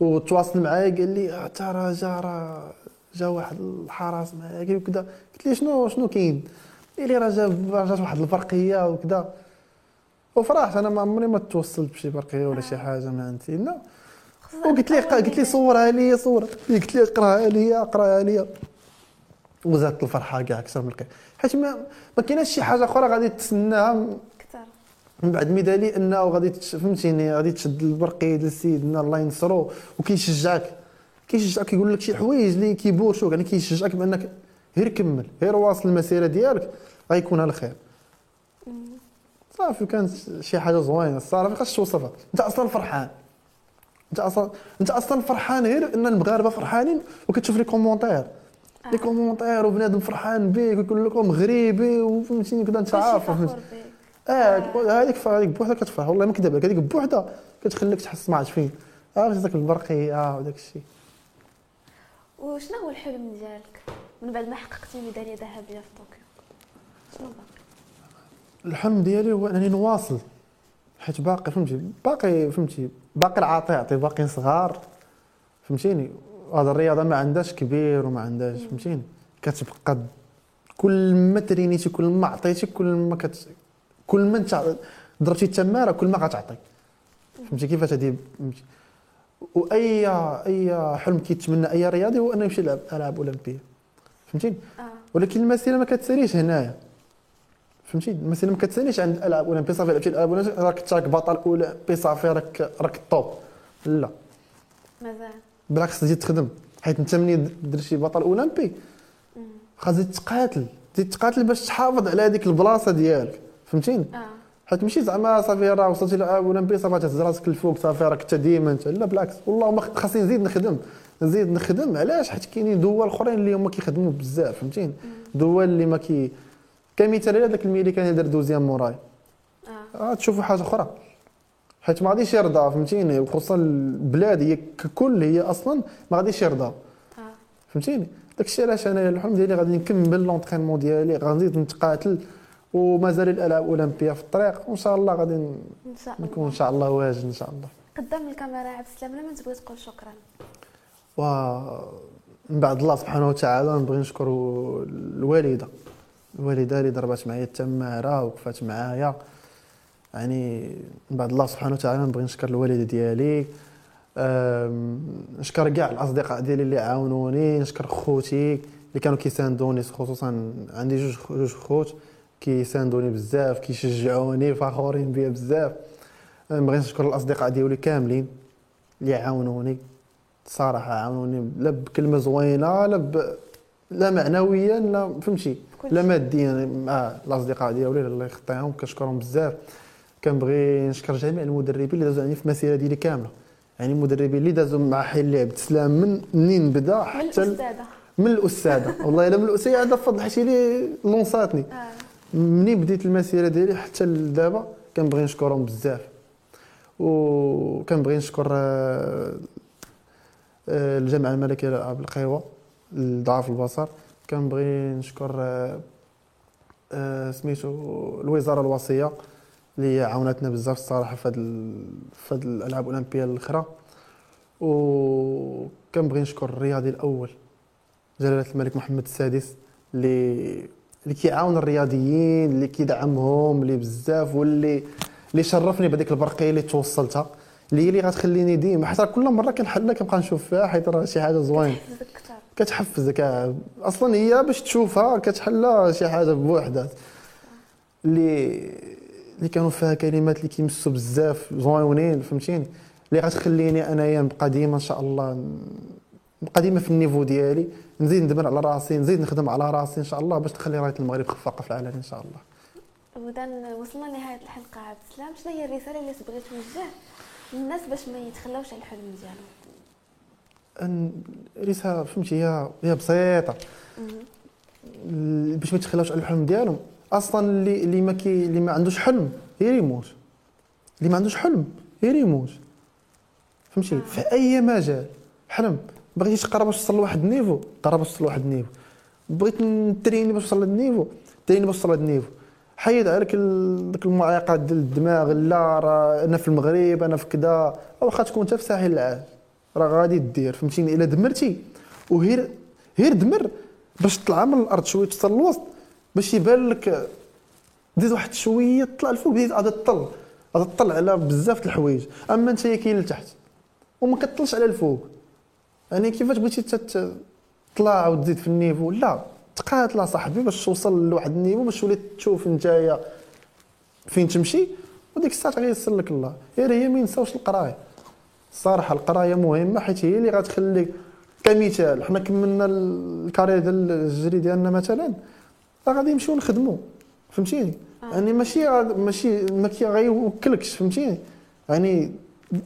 وتواصل معايا قال لي آه، تا راه جا راه جا واحد الحرس معايا. وكذا قلت لي شنو شنو كاين؟ قال لي راه جا جات واحد البرقية وكذا وفرحت أنا ما عمري ما توصلت بشي برقية ولا شي حاجة ما عندي لا. وقلت لي قلت لي. صورها لي لي قلت لي اقرأها لي اقرأها لي. وزادت الفرحة كاع أكثر من القيم حيت ما ما كايناش شي حاجة أخرى غادي تسناها. كثر من بعد ميدالية إنه غادي فهمتيني غادي تشد البرقية ديال سيدنا الله ينصرو وكيشجعك. كيشجعك كيقول لك شي حوايج اللي كيبوشوك. يعني كيشجعك بأنك غير كمل غير واصل المسيرة ديالك غيكون على خير. صافي كانت شي حاجة زوينة. الصراحه ما توصفها. أنت أصلا فرحان. انت أصلا انت أصلا فرحان غير ان المغاربة فرحانين؟ وكتشوف les commentaires. les commentaires وبنادم فرحان بيك ويقول لك مغربي وفهمتيني كذا انت عارف. آه هذيك هذيك بوحدها كتفرح والله ما كذب عليك هذيك بوحدها كتخليك تحس ما عرفت فين عرفت؟ ذاك البرقيه وداك الشيء وشنو هو الحلم ديالك؟ من بعد ما حققتي ميدالية ذهبية في طوكيو. شنو باقي الحلم ديالي هو أنني نواصل. حيت باقي فهمتي؟ باقي فهمتي؟ باقي العاطي يعطي باقي صغار فهمتيني؟ هذا الرياضة ما عندهاش كبير وما عندهاش فهمتيني؟ كتبقى كل ما ترينيتي كل ما عطيتي كل ما كت كل ما انت ضربتي التمارة كل ما غتعطي فهمتي كيفاش فهمتي؟ وأي أي حلم كيتمنى أي رياضي هو أنه يمشي يلعب ألعاب أولمبية. فهمتيني؟ آه. ولكن المسيرة ما كتساليش هنايا. فهمتي؟ المسيره ما كتساليش عند الألعاب اولمبيه صافي لعبتي الالعاب اولمبيه راك انت راك بطل اولمبي صافي راك راك الطوب لا. مازال. بالعكس تزيد تخدم. حيت انت ملي درتي بطل أولمبي. مم. خاص تزيد تقاتل. تزيد تقاتل باش تحافظ على هذيك البلاصة ديالك. فهمتيني؟ آه. حيت ماشي زعما صافي راه وصلتي للاولمبي صافي تهز راسك الفوق صافي راك انت ديما. انت لا بالعكس. والله ما خاصني نزيد نخدم. نزيد نخدم علاش؟ حيت كاينين دول أخرين اللي هما كيخدموا بزاف. فهمتيني؟ دول اللي ما كي كمثال هذاك الميلي كان يدير deuxième مورايا. آه. آه تشوفوا حاجة أخرى. حيت ما غاديش يرضى فهمتيني؟ وخصوصا البلاد هي ككل هي أصلا ما غاديش يرضى. آه. فهمتيني؟ داكشي علاش أنا الحلم ديالي غادي نكمل l'entraînement ديالي غنزيد نتقاتل ومازال الألعاب الأولمبية في الطريق. وإن شاء الله غادي إن شاء نكون الله. إن شاء الله واجد إن شاء الله. قدام الكاميرا عبد السلام لما تبغي تقول شكرا. و من بعد الله سبحانه وتعالى نبغي نشكر الوالدة. الوالده اللي ضربات معايا التماره وقفات معايا. يعني من بعد الله سبحانه وتعالى نبغي نشكر الوالده ديالي. نشكر كاع الأصدقاء ديالي اللي عاونوني نشكر خوتي اللي كانوا كيساندوني خصوصا عندي جوج جوج خوت كيساندوني بزاف كيشجعوني فخورين بيا بزاف. نبغي نشكر الأصدقاء ديالي كاملين اللي عاونوني. صراحة عاونوني لا بكلمة زوينة لا ب... لا معنويا لا فهمتي؟ لا. ماديا مع الأصدقاء ديالي الله يخطيهم كنشكرهم بزاف. كنبغي نشكر جميع المدربين اللي دازوا عندي في المسيرة ديالي كاملة. يعني المدربين اللي دازوا مع حي عبد السلام من منين بدا من حتى ال- الأستاذة. من الأستاذة. والله إلا من الأستاذة بفضل حيت هي اللي لونساتني آه. منين بديت المسيرة ديالي حتى لدابا؟ كنبغي نشكرهم بزاف. وكنبغي نشكر آه، آه، الجامعة الملكية للالعاب القوى لضعاف البصر. كنبغي نشكر آه، آه، سميتو الوزارة الوصية اللي عاونتنا بزاف الصراحة في هاد في الألعاب الأولمبية الأخرى. وكنبغي نشكر الرياضي الأول جلالة الملك محمد السادس اللي اللي كيعاون الرياضيين اللي كيدعمهم اللي بزاف واللي اللي شرفني بهذيك البرقية اللي توصلتها اللي هي اللي غتخليني ديما حتى كل مرة كنحلها كنبقى نشوف فيها حيت راه شي حاجة زوينة. كتحفزك. أصلا هي باش تشوفها كتحلها شي حاجة بوحدها اللي اللي كانوا فيها كلمات اللي كيمسوا بزاف زوينين فهمتيني؟ اللي غتخليني انايا نبقى ديما إن شاء الله نبقى ديما في النيفو ديالي. نزيد ندمر على راسي نزيد نخدم على راسي إن شاء الله باش نخلي رايه المغرب خفاقه في العالم إن شاء الله. وإذا وصلنا لنهاية الحلقة عبد السلام. شنو هي الرسالة اللي تبغي توجه للناس باش ما يتخلاوش على الحلم ديالهم؟ رساله فهمتي هي هي بسيطة. باش ما يتخلاوش على الحلم ديالهم. أصلا اللي اللي ما كي اللي ما عندوش حلم غير يموت. اللي ما عندوش حلم غير يموت. فهمتي؟ في أي مجال. حلم. بغيتي تقرا باش توصل لواحد ال niveau قرا باش توصل لواحد ال niveau. بغيت نتريني باش توصل لهاد ال niveau تريني باش توصل لهاد ال niveau. حيد عليك ديك المعيقات ديال الدماغ لا راه أنا في المغرب أنا في كذا واخا تكون انت في ساحل العاج راه غادي دير فهمتيني؟ إلا دمرتي وهير هير دمر باش تطلع من الأرض شوية توصل للوسط باش يبان لك زيد واحد شوية طلع الفوق بديت غادي تطل غادي تطل على بزاف د الحوايج. أما أنت كاين لتحت وما كتطلش على الفوق. يعني كيفاش بغيتي تطلع وتزيد في النيفو؟ لا تقاتل اصاحبي باش توصل لواحد النيفو باش تولي تشوف نتايا فين تمشي وديك الساعة غيسر لك الله. غير هي ما ينساوش القراية. الصراحه القراية مهمة حيت هي اللي غتخليك كمثال حنا كملنا ال carrière ديال الجري ديالنا مثلا راه غادي نمشيو نخدموا فهمتيني؟ آه. يعني ماشي ماشي ما غيوكلكش فهمتيني؟ يعني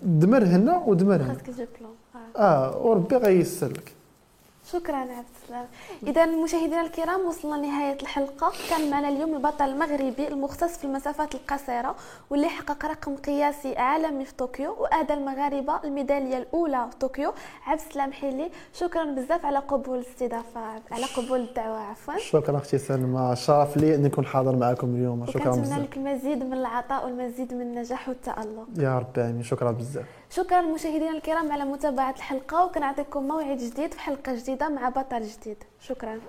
دمر هنا ودمر هنا. خاصك تجيب plan آه. آه وربي غيسر لك. شكرا عبد اذا مشاهدينا الكرام وصلنا لنهاية الحلقة. كان معنا اليوم البطل المغربي المختص في المسافات القصيرة واللي حقق رقم قياسي عالمي في طوكيو واهدى المغاربة الميدالية الأولى في طوكيو عبد السلام حيلي. شكرا بزاف على قبول الاستضافة على قبول الدعوة عفوا. شكرا أختي سلمى. شرف لي أني نكون حاضر معكم اليوم شكرا بزاف. لك المزيد من العطاء والمزيد من النجاح والتألق. يا ربي آمين. شكرا بزاف. شكرا مشاهدينا الكرام على متابعة الحلقة وكنعطيكم موعد جديد في حلقة جديدة مع بطل جديد شكرا